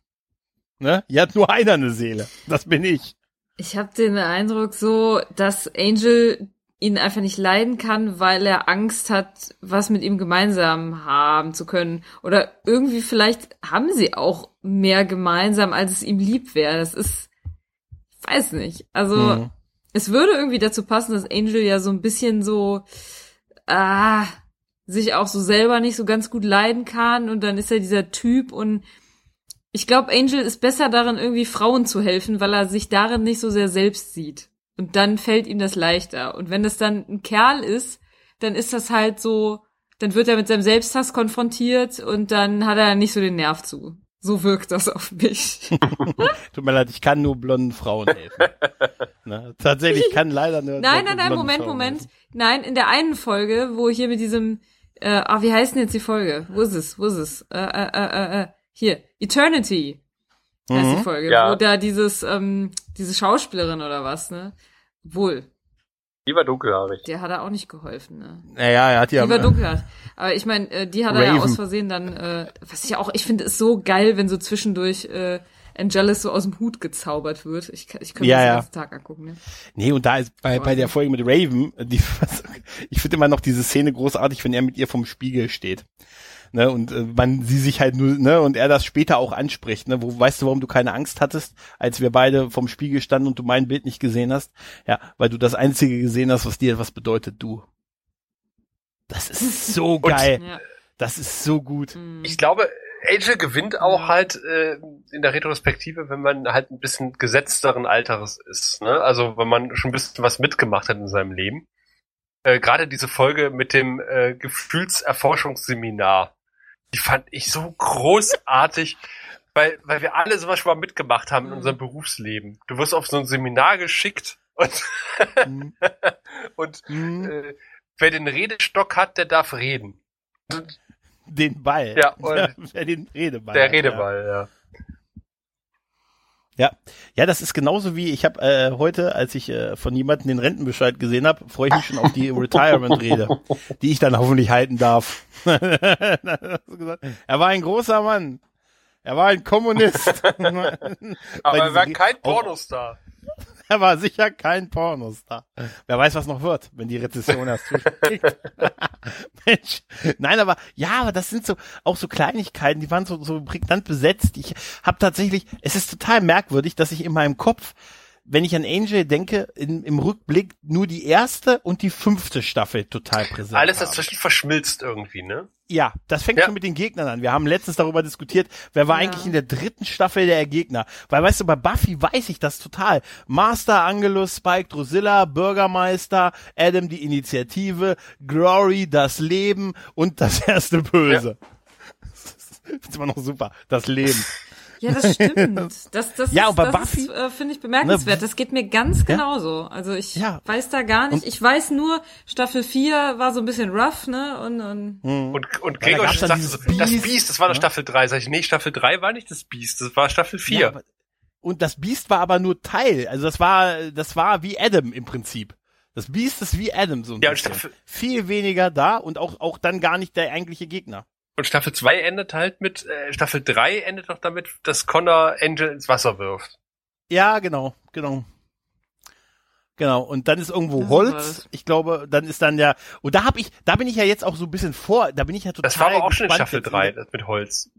Speaker 5: Ne? Hier hat nur einer eine Seele. Das bin ich.
Speaker 1: Ich habe den Eindruck so, dass Angel ihn einfach nicht leiden kann, weil er Angst hat, was mit ihm gemeinsam haben zu können. Oder irgendwie vielleicht haben sie auch mehr gemeinsam, als es ihm lieb wäre. Das ist, ich weiß nicht. Also
Speaker 5: Mhm.
Speaker 1: es würde irgendwie dazu passen, dass Angel ja so ein bisschen so, ah, sich auch so selber nicht so ganz gut leiden kann und dann ist er dieser Typ und ich glaube, Angel ist besser darin, irgendwie Frauen zu helfen, weil er sich darin nicht so sehr selbst sieht. Und dann fällt ihm das leichter. Und wenn das dann ein Kerl ist, dann ist das halt so, dann wird er mit seinem Selbsthass konfrontiert und dann hat er nicht so den Nerv zu. So wirkt das auf mich.
Speaker 5: Tut mir leid, ich kann nur blonden Frauen helfen. ne? Tatsächlich ich kann leider nur.
Speaker 1: Nein, nein, nein, Moment,
Speaker 5: Frauen
Speaker 1: Moment.
Speaker 5: helfen.
Speaker 1: Nein, in der einen Folge, wo hier mit diesem, äh, ah, wie heißt denn jetzt die Folge? Wo ist es? Wo ist es? Äh, äh, äh, äh, äh, hier, Eternity heißt
Speaker 5: Mhm.
Speaker 1: die Folge,
Speaker 3: Ja.
Speaker 1: wo da dieses, ähm, diese Schauspielerin oder was, ne? Wohl,
Speaker 3: Lieber dunkelhaarig.
Speaker 1: der hat er auch nicht geholfen, ne?
Speaker 5: Naja, er hat ja.
Speaker 1: Die war dunkelhaft. Aber ich meine, äh, die hat er ja
Speaker 5: Raven.
Speaker 1: aus Versehen dann, äh, was ich auch, ich finde es so geil, wenn so zwischendurch äh, Angelus so aus dem Hut gezaubert wird. Ich, kann- ich könnte
Speaker 5: Ja,
Speaker 1: das
Speaker 5: ja.
Speaker 1: den ganzen Tag angucken, ne?
Speaker 5: Nee, und da ist bei, bei der Folge mit Raven, die, ich finde immer noch diese Szene großartig, wenn er mit ihr vom Spiegel steht. Ne, und äh, man sie sich halt nur, ne, und er das später auch anspricht, ne, wo weißt du, warum du keine Angst hattest, als wir beide vom Spiegel standen und du mein Bild nicht gesehen hast? Ja, weil du das einzige gesehen hast, was dir etwas bedeutet, du. Das ist so geil.
Speaker 1: Ja.
Speaker 5: Das ist so gut.
Speaker 1: Mm.
Speaker 3: Ich glaube, Angel gewinnt auch halt äh, in der Retrospektive, wenn man halt ein bisschen gesetzteren Alteres ist. Ne? Also wenn man schon ein bisschen was mitgemacht hat in seinem Leben. Äh, Gerade diese Folge mit dem äh, Gefühlserforschungsseminar, die fand ich so großartig, weil, weil wir alle sowas schon mal mitgemacht haben in
Speaker 1: Mhm.
Speaker 3: unserem Berufsleben. Du wirst auf so ein Seminar geschickt und,
Speaker 5: Mhm.
Speaker 3: und
Speaker 5: Mhm.
Speaker 3: äh, wer den Redestock hat, der darf reden.
Speaker 5: Den Ball.
Speaker 3: Ja, und-
Speaker 5: Wer den Redeball.
Speaker 3: Der
Speaker 5: hat.
Speaker 3: Redeball, ja.
Speaker 5: Ja, ja, das ist genauso wie ich habe äh, heute, als ich äh, von jemandem den Rentenbescheid gesehen habe, freue ich mich schon auf die Retirement-Rede, die ich dann hoffentlich halten darf. er war ein großer Mann. Er war ein Kommunist.
Speaker 3: Aber er war kein
Speaker 5: auch-
Speaker 3: Pornostar.
Speaker 5: Er war sicher kein Pornostar. Wer weiß, was noch wird, wenn die Rezession erst zuschlägt. Mensch. Nein, aber ja, aber das sind so auch so Kleinigkeiten, die waren so, so prägnant besetzt. Ich habe tatsächlich, es ist total merkwürdig, dass ich in meinem Kopf, wenn ich an Angel denke, in, im Rückblick nur die erste und die fünfte Staffel total präsent
Speaker 3: Alles dazwischen verschmilzt irgendwie, ne?
Speaker 5: Ja, das fängt
Speaker 3: Ja.
Speaker 5: schon mit den Gegnern an. Wir haben letztens darüber diskutiert, wer war
Speaker 1: Ja.
Speaker 5: eigentlich in der dritten Staffel der Gegner. Weil, weißt du, bei Buffy weiß ich das total. Master, Angelus, Spike, Drusilla, Bürgermeister, Adam, die Initiative, Glory, das Leben und das erste Böse. Das ist immer noch super. Das Leben.
Speaker 1: Ja, das stimmt. Das, das,
Speaker 5: Ja,
Speaker 1: ist,
Speaker 5: und bei
Speaker 1: das
Speaker 5: Buffy-
Speaker 1: äh, finde ich bemerkenswert.
Speaker 5: Ne,
Speaker 1: Das geht mir ganz genauso. Also ich
Speaker 5: Ja.
Speaker 1: weiß da gar nicht.
Speaker 5: Und-
Speaker 1: ich weiß nur, Staffel 4 war so ein bisschen rough, ne? Und, und
Speaker 3: Und, und
Speaker 5: da
Speaker 3: Gregor sagte so, das
Speaker 5: Biest,
Speaker 3: Biest, das war doch
Speaker 5: ne?
Speaker 3: Staffel 3. Sag ich, nee, Staffel 3 war nicht das Biest, das war Staffel 4.
Speaker 5: Ja, aber, und das Biest war aber nur Teil. Also das war, das war wie Adam im Prinzip. Das Biest ist wie Adam so ein
Speaker 3: Ja, und
Speaker 5: bisschen.
Speaker 3: Staffel-
Speaker 5: Viel weniger da und auch, auch dann gar nicht der eigentliche Gegner.
Speaker 3: Und Staffel 2 endet halt mit, äh, Staffel 3 endet doch damit, dass Connor Angel ins Wasser wirft.
Speaker 5: Ja, genau, genau. Genau, und dann ist irgendwo Holz. Ich glaube, dann ist dann ja, und da hab ich, da bin ich ja jetzt auch so ein bisschen vor, da bin ich ja total
Speaker 3: Das war aber auch schon in
Speaker 5: gespannt
Speaker 3: Staffel
Speaker 5: jetzt
Speaker 3: 3,
Speaker 5: in
Speaker 3: das mit Holz.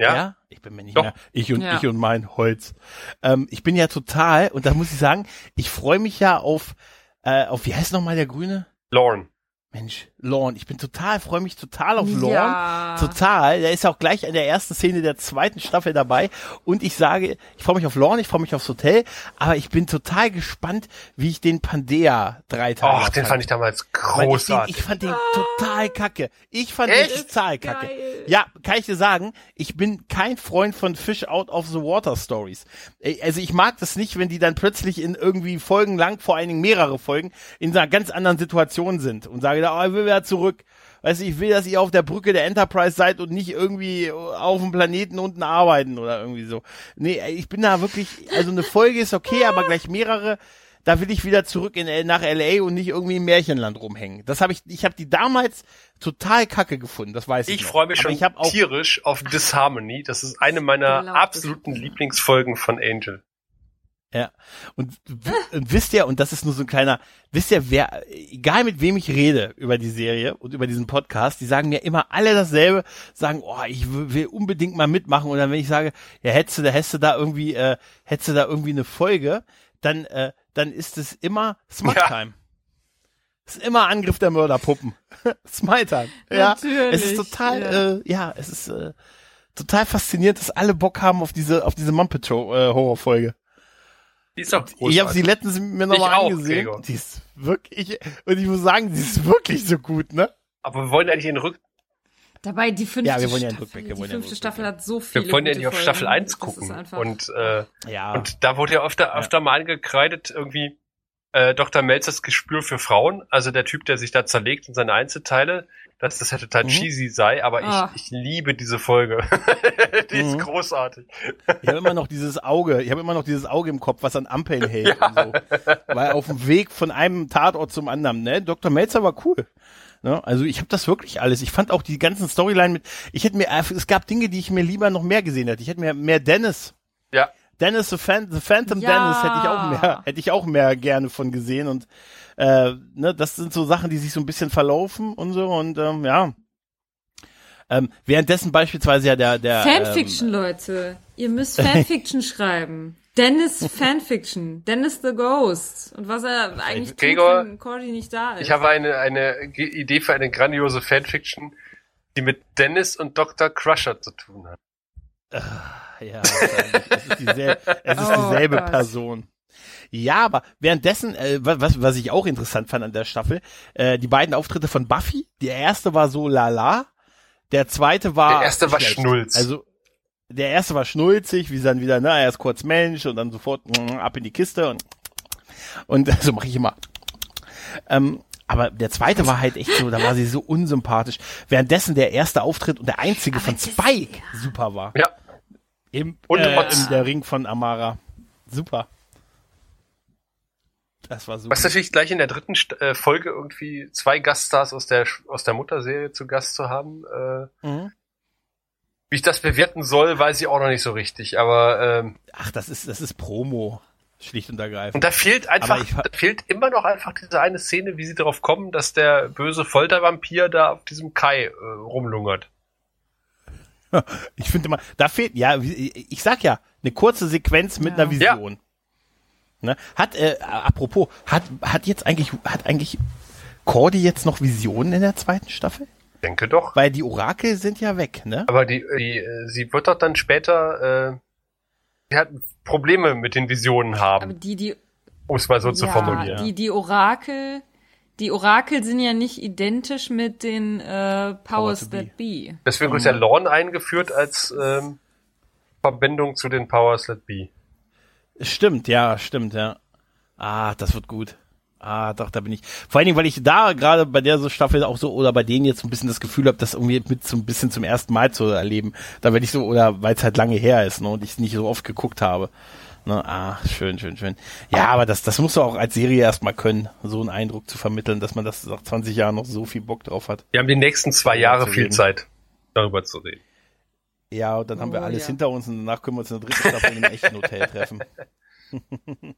Speaker 3: Ja?
Speaker 5: Ja? Ich bin mir nicht
Speaker 3: Doch.
Speaker 5: mehr, ich und,
Speaker 1: Ja.
Speaker 5: ich und mein Holz. Ähm, ich bin ja total, und da muss ich sagen, ich freue mich ja auf, äh, auf, wie heißt nochmal der Grüne?
Speaker 3: Lorne.
Speaker 5: Mensch, Lorne, ich bin total, freue mich total auf Lorne.
Speaker 1: Ja.
Speaker 5: Total. Der ist ja auch gleich in der ersten Szene der zweiten Staffel dabei. Und ich sage, ich freue mich auf Lorne, ich freue mich aufs Hotel, aber ich bin total gespannt, wie ich den Pandea drei Tage.
Speaker 3: Och, den fand ich damals
Speaker 5: Weil ich, den,
Speaker 3: großartig.
Speaker 5: ich fand den total kacke. Ich fand
Speaker 3: Echt?
Speaker 5: den total kacke.
Speaker 1: Geil.
Speaker 5: Ja, kann ich dir sagen, ich bin kein Freund von Fish Out of the Water Stories. Also ich mag das nicht, wenn die dann plötzlich in irgendwie Folgen lang, vor allen Dingen mehrere Folgen, in einer ganz anderen Situation sind und sage, oh, ich will wieder zurück. Weißt du, ich will, dass ihr auf der Brücke der Enterprise seid und nicht irgendwie auf dem Planeten unten arbeiten oder irgendwie so. Nee, ich bin da wirklich, also eine Folge ist okay, aber gleich mehrere, da will ich wieder zurück in, nach LA und nicht irgendwie im Märchenland rumhängen. Das habe ich, ich habe die damals total kacke gefunden, das weiß ich.
Speaker 3: Ich freue mich
Speaker 5: Aber
Speaker 3: schon
Speaker 5: ich hab auch,
Speaker 3: tierisch auf Disharmony. Das ist eine meiner absoluten Lieblingsfolgen von Angel.
Speaker 5: Ja. Und, und wisst ihr, und das ist nur so ein kleiner, wisst ihr, wer, egal mit wem ich rede über die Serie und über diesen Podcast, die sagen mir immer alle dasselbe, sagen, oh, ich will unbedingt mal mitmachen. Und dann, wenn ich sage, ja, hättest du da, hättest du da irgendwie, äh, hättest du da irgendwie eine Folge, dann, äh, dann ist es immer Smart
Speaker 3: Ja.
Speaker 5: Time. Es ist immer Angriff der Mörderpuppen. Smile Time. Ja.
Speaker 1: Natürlich,
Speaker 5: Es ist total,
Speaker 1: ja.
Speaker 5: äh, ja, es ist, äh, total faszinierend, dass alle Bock haben auf diese, auf diese Muppet Show, äh, Horrorfolge.
Speaker 3: Die ist auch
Speaker 5: Ich habe sie letztens mir nochmal
Speaker 3: Ich auch,
Speaker 5: angesehen.
Speaker 3: Gregor.
Speaker 5: Die ist wirklich, und ich muss sagen, die ist wirklich so gut, ne?
Speaker 3: Aber wir wollen eigentlich in Rück
Speaker 1: Dabei die fünfte
Speaker 5: Ja, wir wollen ja
Speaker 1: Staffel,
Speaker 5: Rückblick, wir
Speaker 1: die
Speaker 5: wollen ja
Speaker 1: fünfte
Speaker 5: Rückblick,
Speaker 1: Staffel
Speaker 5: ja.
Speaker 1: hat so viele
Speaker 3: wir wollen ja nicht auf. Staffel 1
Speaker 1: Das
Speaker 3: gucken. Und, äh,
Speaker 5: Ja.
Speaker 3: und da wurde ja öfter, öfter mal angekreidet, irgendwie äh, Dr. Melzers Gespür für Frauen, also der Typ, der sich da zerlegt in seine Einzelteile, dass das ja total
Speaker 5: Mhm.
Speaker 3: cheesy sei, aber
Speaker 1: Ah.
Speaker 3: ich, ich liebe diese Folge. Die ist
Speaker 5: Mhm.
Speaker 3: großartig.
Speaker 5: ich habe immer noch dieses Auge, ich habe immer noch dieses Auge im Kopf, was an Ampeln hält und so. Weil auf dem Weg von einem Tatort zum anderen, ne? Dr. Melzer war cool. Ne? Also ich habe das wirklich alles. Ich fand auch die ganzen Storyline mit. Ich hätte mir, es gab Dinge, die ich mir lieber noch mehr gesehen hätte. Ich hätte mir mehr Dennis.
Speaker 3: Ja.
Speaker 5: Dennis the, Phan the Phantom
Speaker 1: Ja.
Speaker 5: Dennis hätte ich auch mehr, hätte ich auch mehr gerne von gesehen und äh, ne, das sind so Sachen, die sich so ein bisschen verlaufen und so und ähm, ja. Ähm, währenddessen beispielsweise ja der der
Speaker 1: Fanfiction, Leute. Ihr müsst Fanfiction schreiben. Dennis Fanfiction. Dennis the Ghost. Und was er eigentlich
Speaker 3: Gregor,
Speaker 1: tut, wenn Cordy nicht da ist.
Speaker 3: Ich habe eine, eine Idee für eine grandiose Fanfiction, die mit Dennis und Dr. Crusher zu tun hat.
Speaker 5: Ähm, ja, es ist dieselbe, es ist
Speaker 1: Oh
Speaker 5: dieselbe
Speaker 1: Gott.
Speaker 5: Person. Ja, aber währenddessen, äh, wa- was, was ich auch interessant fand an der Staffel, äh, die beiden Auftritte von Buffy. Der erste war so lala, der zweite war.
Speaker 3: Der erste war
Speaker 5: schlecht.
Speaker 3: Schnulz.
Speaker 5: Also der erste war schnulzig, wie sie dann wieder, na, er ist kurz Mensch und dann sofort mm, ab in die Kiste und und so mache ich immer. Ähm, aber der zweite war halt echt so, da war sie so unsympathisch. Währenddessen der erste Auftritt und der einzige von
Speaker 1: das-
Speaker 5: Spike super war.
Speaker 3: Ja.
Speaker 5: Im,
Speaker 3: Und
Speaker 5: äh, im der Ring von Amara. Super. Das war super.
Speaker 3: Was natürlich gleich in der dritten äh, Folge irgendwie zwei Gaststars aus der aus der Mutterserie zu Gast zu haben. Äh,
Speaker 5: Mhm.
Speaker 3: wie ich das bewerten soll, weiß ich auch noch nicht so richtig. Aber ähm,
Speaker 5: Ach, das ist, das ist Promo. Schlicht und ergreifend.
Speaker 3: und da fehlt einfach,
Speaker 5: ich-
Speaker 3: da fehlt immer noch einfach diese eine Szene, wie sie darauf kommen, dass der böse Foltervampir da auf diesem Kai äh, rumlungert.
Speaker 5: Ich finde immer, da fehlt, ja, ich sag ja, eine kurze Sequenz mit
Speaker 1: Ja.
Speaker 5: einer Vision. Ne? Hat, äh, apropos, hat, hat jetzt eigentlich, hat eigentlich Cordy jetzt noch Visionen in der zweiten Staffel?
Speaker 3: Denke doch.
Speaker 5: Weil die Orakel sind ja weg, ne?
Speaker 3: Aber die, die äh, sie wird doch dann später, äh, sie hat Probleme mit den Visionen
Speaker 1: Aber
Speaker 3: haben,
Speaker 1: die, die,
Speaker 3: um es mal so zu
Speaker 1: ja,
Speaker 3: formulieren.
Speaker 1: die, die Orakel, die Orakel sind ja nicht identisch mit den äh, Powers
Speaker 5: be.
Speaker 1: that be.
Speaker 3: Deswegen ist ja Lorne eingeführt als ähm, Verbindung zu den Powers That Be.
Speaker 5: Stimmt, ja, stimmt, ja. Ah, das wird gut. Ah, doch, da bin ich. Vor allen Dingen, weil ich da gerade bei der so Staffel auch so oder bei denen jetzt ein bisschen das Gefühl habe, das irgendwie mit so ein bisschen zum ersten Mal zu erleben. Da werde ich so, oder weil es halt lange her ist, ne, und ich es nicht so oft geguckt habe. Ne, ah, schön, schön, schön. Ja, aber das, das musst du auch als Serie erstmal können, so einen Eindruck zu vermitteln, dass man das nach 20 Jahren noch so viel Bock drauf hat.
Speaker 3: Wir haben die nächsten zwei Jahre viel. Zeit, darüber zu reden.
Speaker 5: Ja, und dann haben wir
Speaker 1: Oh,
Speaker 5: alles
Speaker 1: ja.
Speaker 5: hinter uns und danach können wir uns in der dritten Staffel in einem echten Hotel treffen.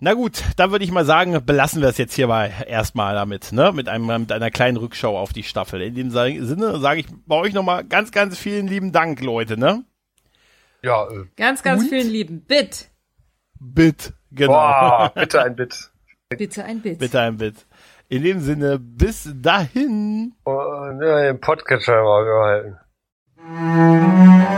Speaker 5: Na gut, dann würde ich mal sagen, belassen wir es jetzt hierbei erstmal damit, ne? Mit einem mit einer kleinen Rückschau auf die Staffel. In dem Sinne sage ich bei euch nochmal ganz, ganz vielen lieben Dank, Leute, ne?
Speaker 3: Ja, äh,
Speaker 1: Ganz, ganz
Speaker 5: Und?
Speaker 1: vielen lieben Bit.
Speaker 5: Bit, genau.
Speaker 3: boah, bitte ein Bit.
Speaker 1: Bitte ein Bit.
Speaker 5: Bitte ein Bit. In dem Sinne, bis dahin.
Speaker 3: Und ja, den Podcatcher mal gehalten.
Speaker 7: Eine